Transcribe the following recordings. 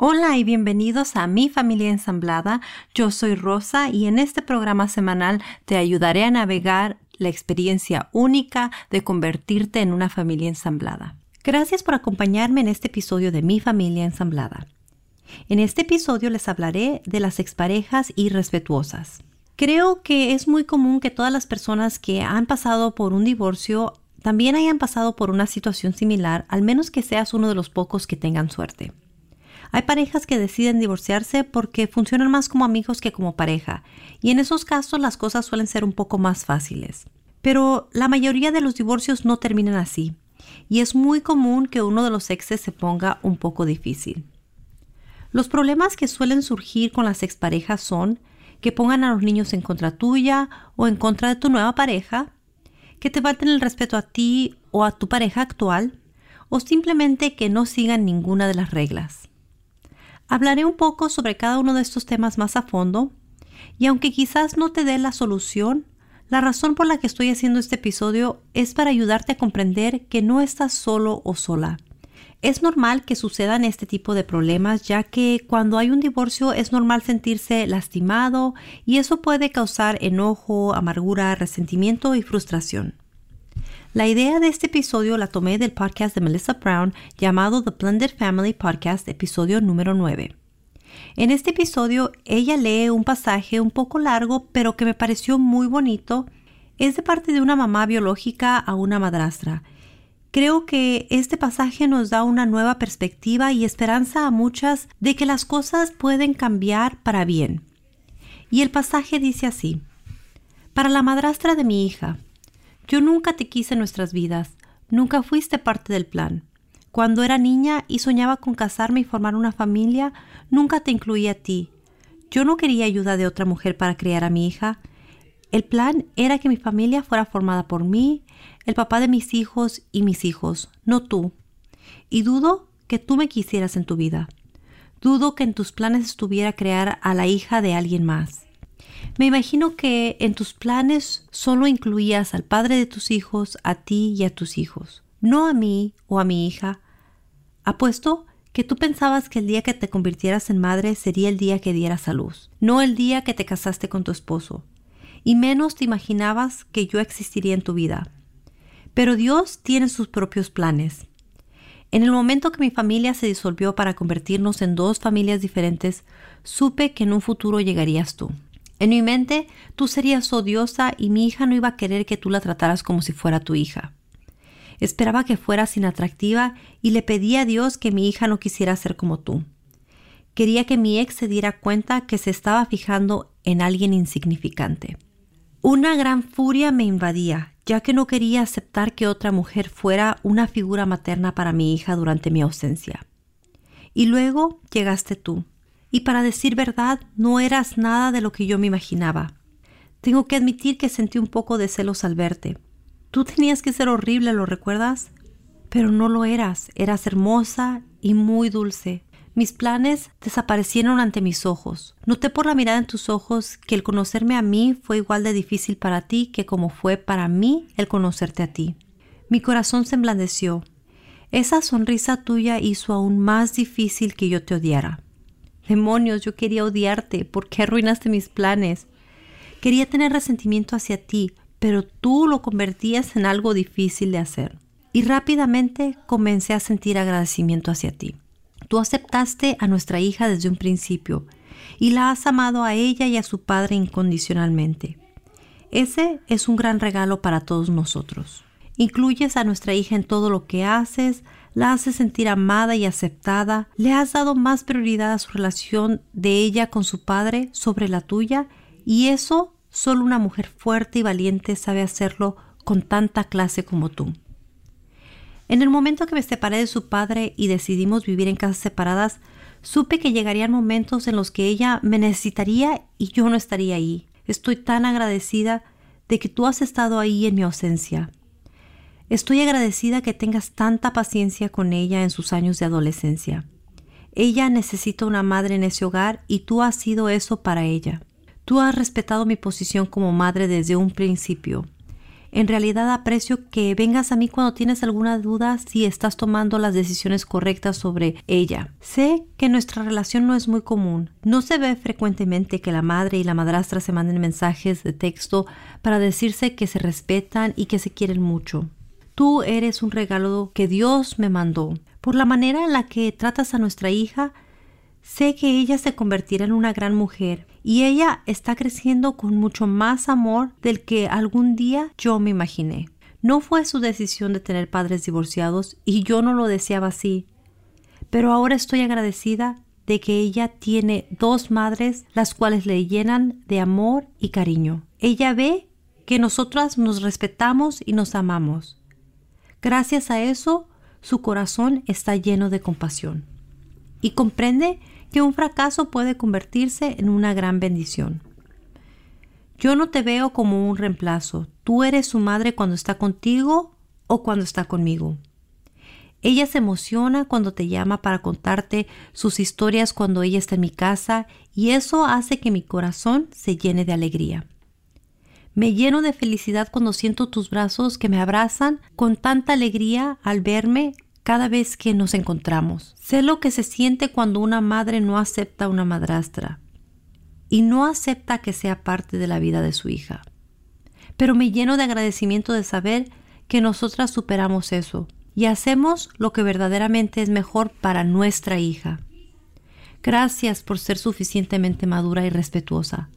Hola y bienvenidos a Mi Familia Ensamblada. Yo soy Rosa y en este programa semanal te ayudaré a navegar la experiencia única de convertirte en una familia ensamblada. Gracias por acompañarme en este episodio de Mi Familia Ensamblada. En este episodio les hablaré de las exparejas irrespetuosas. Creo que es muy común que todas las personas que han pasado por un divorcio también hayan pasado por una situación similar, al menos que seas uno de los pocos que tengan suerte. Hay parejas que deciden divorciarse porque funcionan más como amigos que como pareja, y en esos casos las cosas suelen ser un poco más fáciles. Pero la mayoría de los divorcios no terminan así, y es muy común que uno de los exes se ponga un poco difícil. Los problemas que suelen surgir con las exparejas son que pongan a los niños en contra tuya o en contra de tu nueva pareja, que te falten el respeto a ti o a tu pareja actual, o simplemente que no sigan ninguna de las reglas. Hablaré un poco sobre cada uno de estos temas más a fondo y aunque quizás no te dé la solución, la razón por la que estoy haciendo este episodio es para ayudarte a comprender que no estás solo o sola. Es normal que sucedan este tipo de problemas ya que cuando hay un divorcio es normal sentirse lastimado y eso puede causar enojo, amargura, resentimiento y frustración. La idea de este episodio la tomé del podcast de Melissa Brown llamado The Blended Family Podcast, episodio número 9. En este episodio ella lee un pasaje un poco largo pero que me pareció muy bonito. Es de parte de una mamá biológica a una madrastra. Creo que este pasaje nos da una nueva perspectiva y esperanza a muchas de que las cosas pueden cambiar para bien. Y el pasaje dice así, Para la madrastra de mi hija, yo nunca te quise en nuestras vidas, nunca fuiste parte del plan. Cuando era niña y soñaba con casarme y formar una familia, nunca te incluí a ti. Yo no quería ayuda de otra mujer para criar a mi hija. El plan era que mi familia fuera formada por mí, el papá de mis hijos y mis hijos, no tú. Y dudo que tú me quisieras en tu vida. Dudo que en tus planes estuviera crear a la hija de alguien más. Me imagino que en tus planes solo incluías al padre de tus hijos, a ti y a tus hijos, no a mí o a mi hija. Apuesto que tú pensabas que el día que te convirtieras en madre sería el día que dieras a luz, no el día que te casaste con tu esposo, y menos te imaginabas que yo existiría en tu vida. Pero Dios tiene sus propios planes. En el momento que mi familia se disolvió para convertirnos en dos familias diferentes, supe que en un futuro llegarías tú. En mi mente, tú serías odiosa y mi hija no iba a querer que tú la trataras como si fuera tu hija. Esperaba que fueras inatractiva y le pedí a Dios que mi hija no quisiera ser como tú. Quería que mi ex se diera cuenta que se estaba fijando en alguien insignificante. Una gran furia me invadía, ya que no quería aceptar que otra mujer fuera una figura materna para mi hija durante mi ausencia. Y luego llegaste tú y para decir verdad no eras nada de lo que yo me imaginaba. Tengo que admitir que sentí un poco de celos al verte. Tú tenías que ser horrible, ¿lo recuerdas? Pero no lo eras, eras hermosa y muy dulce. Mis planes desaparecieron ante mis ojos. Noté por la mirada en tus ojos que el conocerme a mí fue igual de difícil para ti que como fue para mí el conocerte a ti. Mi corazón se emblandeció. Esa sonrisa tuya hizo aún más difícil que yo te odiara. Demonios, yo quería odiarte. ¿Por qué arruinaste mis planes? Quería tener resentimiento hacia ti, pero tú lo convertías en algo difícil de hacer. Y rápidamente comencé a sentir agradecimiento hacia ti. Tú aceptaste a nuestra hija desde un principio y la has amado a ella y a su padre incondicionalmente. Ese es un gran regalo para todos nosotros. Incluyes a nuestra hija en todo lo que haces, la hace sentir amada y aceptada, le has dado más prioridad a su relación de ella con su padre sobre la tuya y eso solo una mujer fuerte y valiente sabe hacerlo con tanta clase como tú. En el momento que me separé de su padre y decidimos vivir en casas separadas, supe que llegarían momentos en los que ella me necesitaría y yo no estaría ahí. Estoy tan agradecida de que tú has estado ahí en mi ausencia. Estoy agradecida que tengas tanta paciencia con ella en sus años de adolescencia. Ella necesita una madre en ese hogar y tú has sido eso para ella. Tú has respetado mi posición como madre desde un principio. En realidad aprecio que vengas a mí cuando tienes alguna duda si estás tomando las decisiones correctas sobre ella. Sé que nuestra relación no es muy común. No se ve frecuentemente que la madre y la madrastra se manden mensajes de texto para decirse que se respetan y que se quieren mucho. Tú eres un regalo que Dios me mandó. Por la manera en la que tratas a nuestra hija, sé que ella se convertirá en una gran mujer y ella está creciendo con mucho más amor del que algún día yo me imaginé. No fue su decisión de tener padres divorciados y yo no lo deseaba así. Pero ahora estoy agradecida de que ella tiene dos madres las cuales le llenan de amor y cariño. Ella ve que nosotras nos respetamos y nos amamos. Gracias a eso, su corazón está lleno de compasión. Y comprende que un fracaso puede convertirse en una gran bendición. Yo no te veo como un reemplazo. Tú eres su madre cuando está contigo o cuando está conmigo. Ella se emociona cuando te llama para contarte sus historias cuando ella está en mi casa y eso hace que mi corazón se llene de alegría. Me lleno de felicidad cuando siento tus brazos que me abrazan con tanta alegría al verme cada vez que nos encontramos. Sé lo que se siente cuando una madre no acepta a una madrastra y no acepta que sea parte de la vida de su hija. Pero me lleno de agradecimiento de saber que nosotras superamos eso y hacemos lo que verdaderamente es mejor para nuestra hija. Gracias por ser suficientemente madura y respetuosa.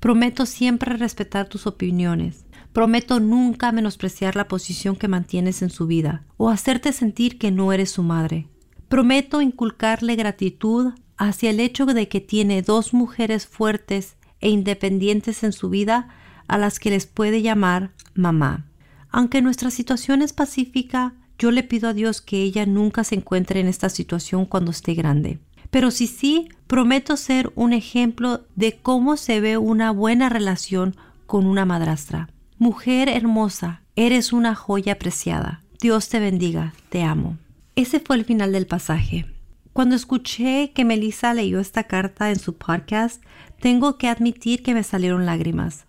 Prometo siempre respetar tus opiniones Prometo nunca menospreciar la posición que mantienes en su vida o hacerte sentir que no eres su madre. Prometo inculcarle gratitud hacia el hecho de que tiene dos mujeres fuertes e independientes en su vida a las que les puede llamar mamá. Aunque nuestra situación es pacífica, yo le pido a Dios que ella nunca se encuentre en esta situación cuando esté grande. Pero si sí, prometo ser un ejemplo de cómo se ve una buena relación con una madrastra. Mujer hermosa, eres una joya preciada. Dios te bendiga, te amo. Ese fue el final del pasaje. Cuando escuché que Melissa leyó esta carta en su podcast, tengo que admitir que me salieron lágrimas,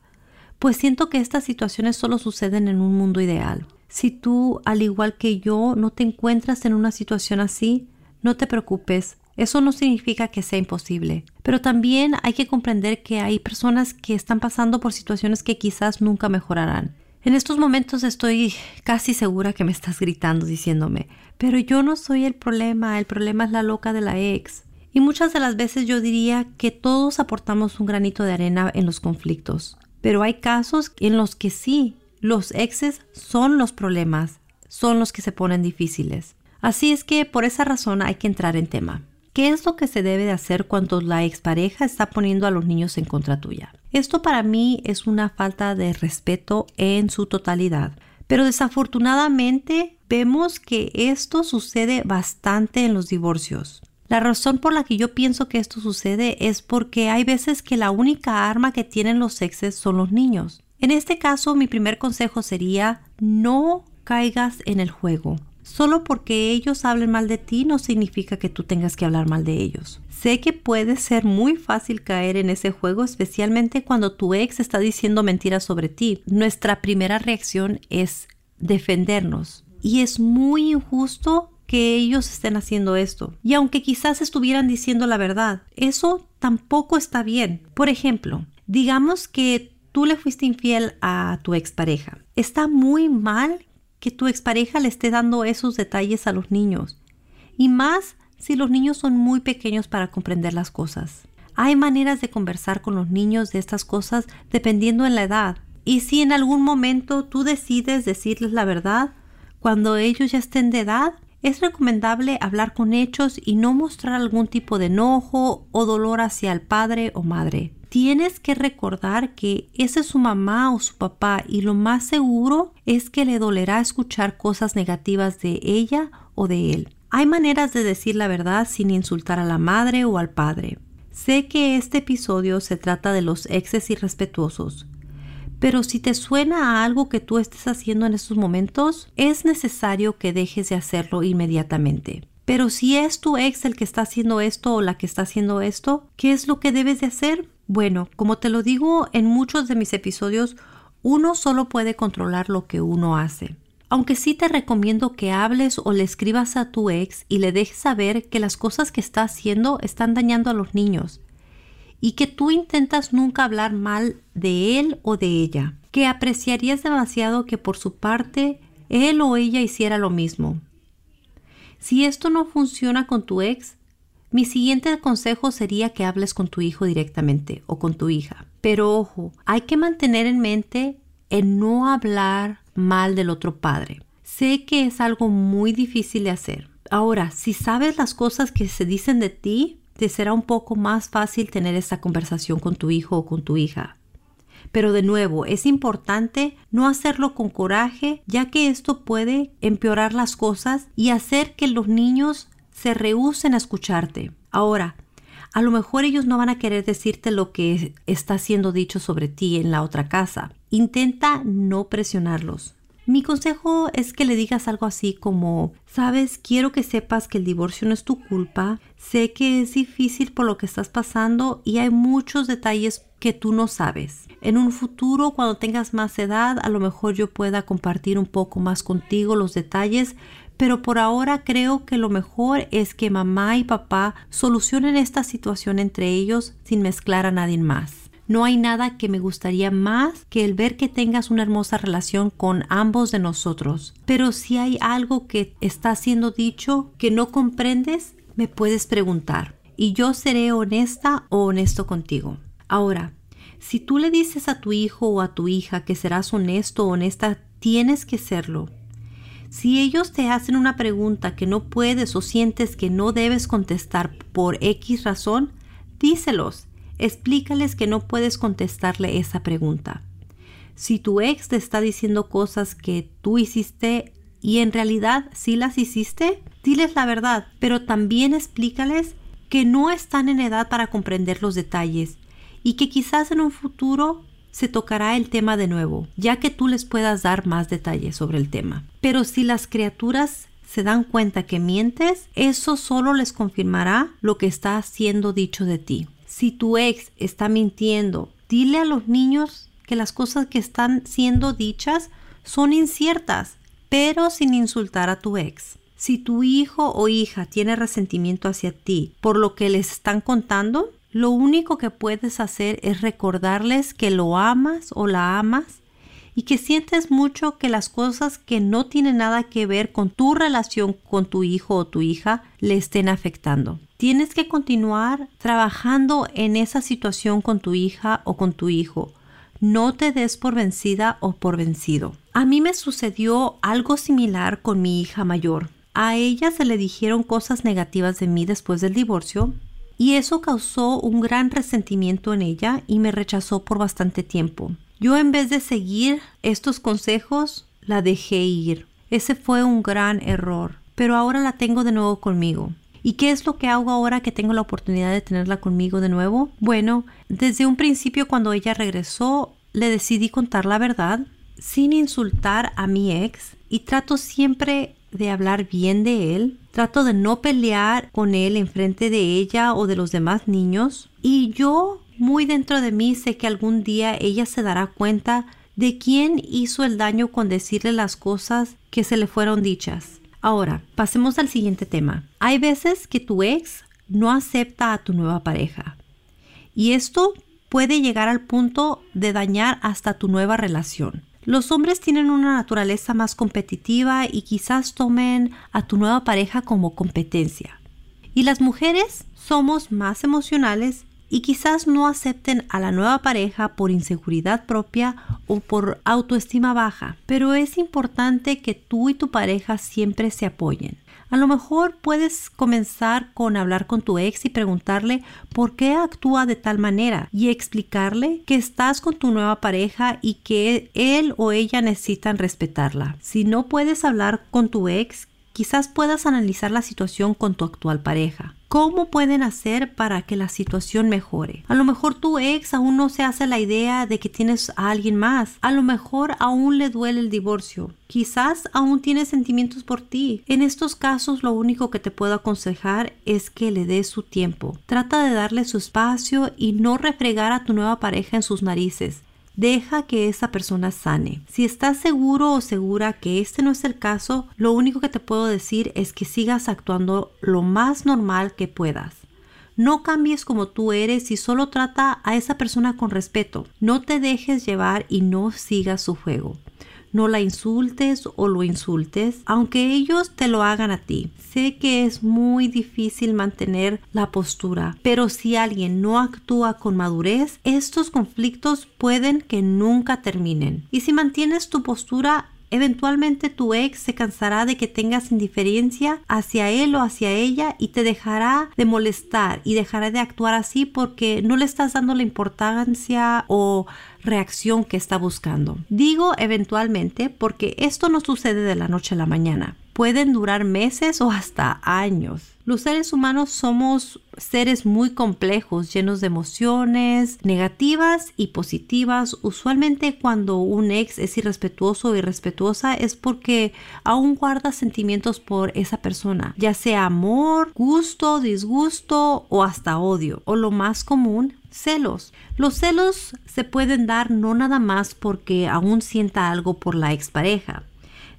pues siento que estas situaciones solo suceden en un mundo ideal. Si tú, al igual que yo, no te encuentras en una situación así, no te preocupes, eso no significa que sea imposible, pero también hay que comprender que hay personas que están pasando por situaciones que quizás nunca mejorarán. En estos momentos estoy casi segura que me estás gritando diciéndome, pero yo no soy el problema, el problema es la loca de la ex. Y muchas de las veces yo diría que todos aportamos un granito de arena en los conflictos, pero hay casos en los que sí, los exes son los problemas, son los que se ponen difíciles. Así es que por esa razón hay que entrar en tema. ¿Qué es lo que se debe de hacer cuando la expareja está poniendo a los niños en contra tuya? Esto para mí es una falta de respeto en su totalidad. Pero desafortunadamente vemos que esto sucede bastante en los divorcios. La razón por la que yo pienso que esto sucede es porque hay veces que la única arma que tienen los exes son los niños. En este caso, mi primer consejo sería no caigas en el juego. Solo porque ellos hablen mal de ti no significa que tú tengas que hablar mal de ellos. Sé que puede ser muy fácil caer en ese juego, especialmente cuando tu ex está diciendo mentiras sobre ti. Nuestra primera reacción es defendernos. Y es muy injusto que ellos estén haciendo esto. Y aunque quizás estuvieran diciendo la verdad, eso tampoco está bien. Por ejemplo, digamos que tú le fuiste infiel a tu expareja. Está muy mal que tu expareja le esté dando esos detalles a los niños. Y más si los niños son muy pequeños para comprender las cosas. Hay maneras de conversar con los niños de estas cosas dependiendo en la edad. Y si en algún momento tú decides decirles la verdad, cuando ellos ya estén de edad, es recomendable hablar con hechos y no mostrar algún tipo de enojo o dolor hacia el padre o madre tienes que recordar que esa es su mamá o su papá y lo más seguro es que le dolerá escuchar cosas negativas de ella o de él. Hay maneras de decir la verdad sin insultar a la madre o al padre. Sé que este episodio se trata de los exes irrespetuosos, Pero si te suena a algo que tú estés haciendo en estos momentos, es necesario que dejes de hacerlo inmediatamente. Pero si es tu ex el que está haciendo esto o la que está haciendo esto, ¿qué es lo que debes de hacer? Bueno, como te lo digo en muchos de mis episodios, uno solo puede controlar lo que uno hace. Aunque sí te recomiendo que hables o le escribas a tu ex y le dejes saber que las cosas que está haciendo están dañando a los niños y que tú intentas nunca hablar mal de él o de ella, que apreciarías demasiado que por su parte él o ella hiciera lo mismo. Si esto no funciona con tu ex, mi siguiente consejo sería que hables con tu hijo directamente o con tu hija. Pero ojo, hay que mantener en mente el no hablar mal del otro padre. Sé que es algo muy difícil de hacer. Ahora, si sabes las cosas que se dicen de ti, te será un poco más fácil tener esta conversación con tu hijo o con tu hija. Pero de nuevo, es importante no hacerlo con coraje, ya que esto puede empeorar las cosas y hacer que los niños se rehúsen a escucharte. Ahora, a lo mejor ellos no van a querer decirte lo que está siendo dicho sobre ti en la otra casa. Intenta no presionarlos. Mi consejo es que le digas algo así como, sabes, quiero que sepas que el divorcio no es tu culpa, sé que es difícil por lo que estás pasando y hay muchos detalles que tú no sabes. En un futuro, cuando tengas más edad, a lo mejor yo pueda compartir un poco más contigo los detalles, pero por ahora creo que lo mejor es que mamá y papá solucionen esta situación entre ellos sin mezclar a nadie más. No hay nada que me gustaría más que el ver que tengas una hermosa relación con ambos de nosotros. Pero si hay algo que está siendo dicho que no comprendes, me puedes preguntar. Y yo seré honesta o honesto contigo. Ahora, si tú le dices a tu hijo o a tu hija que serás honesto o honesta, tienes que serlo. Si ellos te hacen una pregunta que no puedes o sientes que no debes contestar por X razón, díselos explícales que no puedes contestarle esa pregunta. Si tu ex te está diciendo cosas que tú hiciste y en realidad sí las hiciste, diles la verdad, pero también explícales que no están en edad para comprender los detalles y que quizás en un futuro se tocará el tema de nuevo, ya que tú les puedas dar más detalles sobre el tema. Pero si las criaturas se dan cuenta que mientes, eso solo les confirmará lo que está siendo dicho de ti. Si tu ex está mintiendo, dile a los niños que las cosas que están siendo dichas son inciertas, pero sin insultar a tu ex. Si tu hijo o hija tiene resentimiento hacia ti por lo que les están contando, lo único que puedes hacer es recordarles que lo amas o la amas y que sientes mucho que las cosas que no tienen nada que ver con tu relación con tu hijo o tu hija le estén afectando. Tienes que continuar trabajando en esa situación con tu hija o con tu hijo. No te des por vencida o por vencido. A mí me sucedió algo similar con mi hija mayor. A ella se le dijeron cosas negativas de mí después del divorcio y eso causó un gran resentimiento en ella y me rechazó por bastante tiempo. Yo en vez de seguir estos consejos, la dejé ir. Ese fue un gran error, pero ahora la tengo de nuevo conmigo. ¿Y qué es lo que hago ahora que tengo la oportunidad de tenerla conmigo de nuevo? Bueno, desde un principio cuando ella regresó, le decidí contar la verdad sin insultar a mi ex y trato siempre de hablar bien de él. Trato de no pelear con él en frente de ella o de los demás niños. Y yo muy dentro de mí sé que algún día ella se dará cuenta de quién hizo el daño con decirle las cosas que se le fueron dichas. Ahora, pasemos al siguiente tema. Hay veces que tu ex no acepta a tu nueva pareja. Y esto puede llegar al punto de dañar hasta tu nueva relación. Los hombres tienen una naturaleza más competitiva y quizás tomen a tu nueva pareja como competencia. Y las mujeres somos más emocionales y quizás no acepten a la nueva pareja por inseguridad propia o por autoestima baja, pero es importante que tú y tu pareja siempre se apoyen. A lo mejor puedes comenzar con hablar con tu ex y preguntarle por qué actúa de tal manera y explicarle que estás con tu nueva pareja y que él o ella necesitan respetarla. Si no puedes hablar con tu ex, quizás puedas analizar la situación con tu actual pareja. ¿Cómo pueden hacer para que la situación mejore? A lo mejor tu ex aún no se hace la idea de que tienes a alguien más. A lo mejor aún le duele el divorcio. Quizás aún tiene sentimientos por ti. En estos casos lo único que te puedo aconsejar es que le des su tiempo. Trata de darle su espacio y no refregar a tu nueva pareja en sus narices. Deja que esa persona sane. Si estás seguro o segura que este no es el caso, lo único que te puedo decir es que sigas actuando lo más normal que puedas. No cambies como tú eres y solo trata a esa persona con respeto. No te dejes llevar y no sigas su juego no la insultes o lo insultes, aunque ellos te lo hagan a ti. Sé que es muy difícil mantener la postura, pero si alguien no actúa con madurez, estos conflictos pueden que nunca terminen. Y si mantienes tu postura, Eventualmente tu ex se cansará de que tengas indiferencia hacia él o hacia ella y te dejará de molestar y dejará de actuar así porque no le estás dando la importancia o reacción que está buscando. Digo eventualmente porque esto no sucede de la noche a la mañana pueden durar meses o hasta años. Los seres humanos somos seres muy complejos, llenos de emociones negativas y positivas. Usualmente cuando un ex es irrespetuoso o irrespetuosa es porque aún guarda sentimientos por esa persona, ya sea amor, gusto, disgusto o hasta odio. O lo más común, celos. Los celos se pueden dar no nada más porque aún sienta algo por la expareja,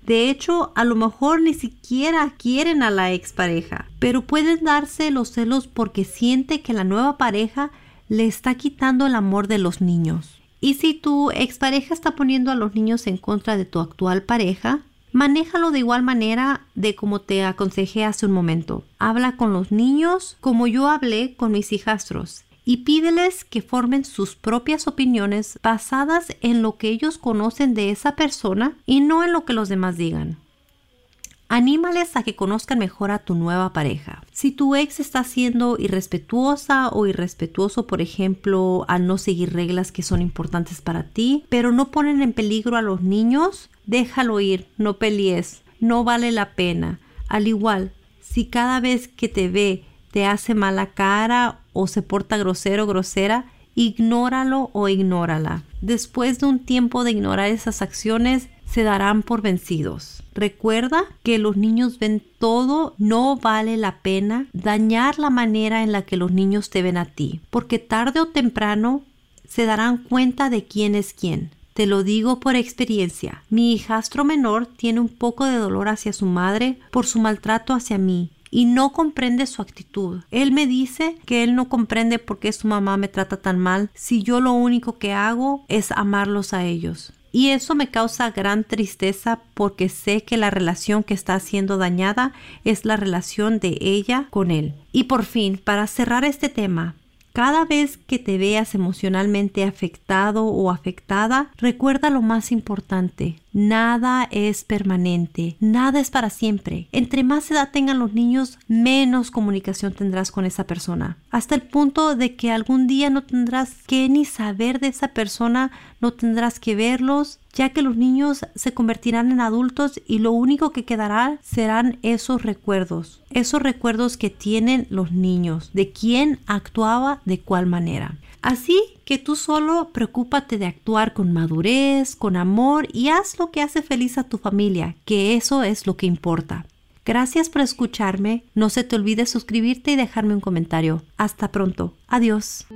de hecho, a lo mejor ni siquiera quieren a la expareja, pero pueden darse los celos porque siente que la nueva pareja le está quitando el amor de los niños. Y si tu expareja está poniendo a los niños en contra de tu actual pareja, manéjalo de igual manera de como te aconsejé hace un momento. Habla con los niños como yo hablé con mis hijastros y pídeles que formen sus propias opiniones basadas en lo que ellos conocen de esa persona y no en lo que los demás digan. Anímales a que conozcan mejor a tu nueva pareja. Si tu ex está siendo irrespetuosa o irrespetuoso, por ejemplo, al no seguir reglas que son importantes para ti, pero no ponen en peligro a los niños, déjalo ir, no pelees, no vale la pena. Al igual, si cada vez que te ve te hace mala cara o se porta grosero o grosera, ignóralo o ignórala. Después de un tiempo de ignorar esas acciones, se darán por vencidos. Recuerda que los niños ven todo, no vale la pena dañar la manera en la que los niños te ven a ti, porque tarde o temprano se darán cuenta de quién es quién. Te lo digo por experiencia. Mi hijastro menor tiene un poco de dolor hacia su madre por su maltrato hacia mí y no comprende su actitud. Él me dice que él no comprende por qué su mamá me trata tan mal si yo lo único que hago es amarlos a ellos. Y eso me causa gran tristeza porque sé que la relación que está siendo dañada es la relación de ella con él. Y por fin, para cerrar este tema, cada vez que te veas emocionalmente afectado o afectada, recuerda lo más importante. Nada es permanente, nada es para siempre. Entre más edad tengan los niños, menos comunicación tendrás con esa persona. Hasta el punto de que algún día no tendrás que ni saber de esa persona, no tendrás que verlos, ya que los niños se convertirán en adultos y lo único que quedará serán esos recuerdos, esos recuerdos que tienen los niños, de quién actuaba de cuál manera. Así que tú solo preocúpate de actuar con madurez, con amor y haz lo que hace feliz a tu familia, que eso es lo que importa. Gracias por escucharme. No se te olvide suscribirte y dejarme un comentario. Hasta pronto. Adiós.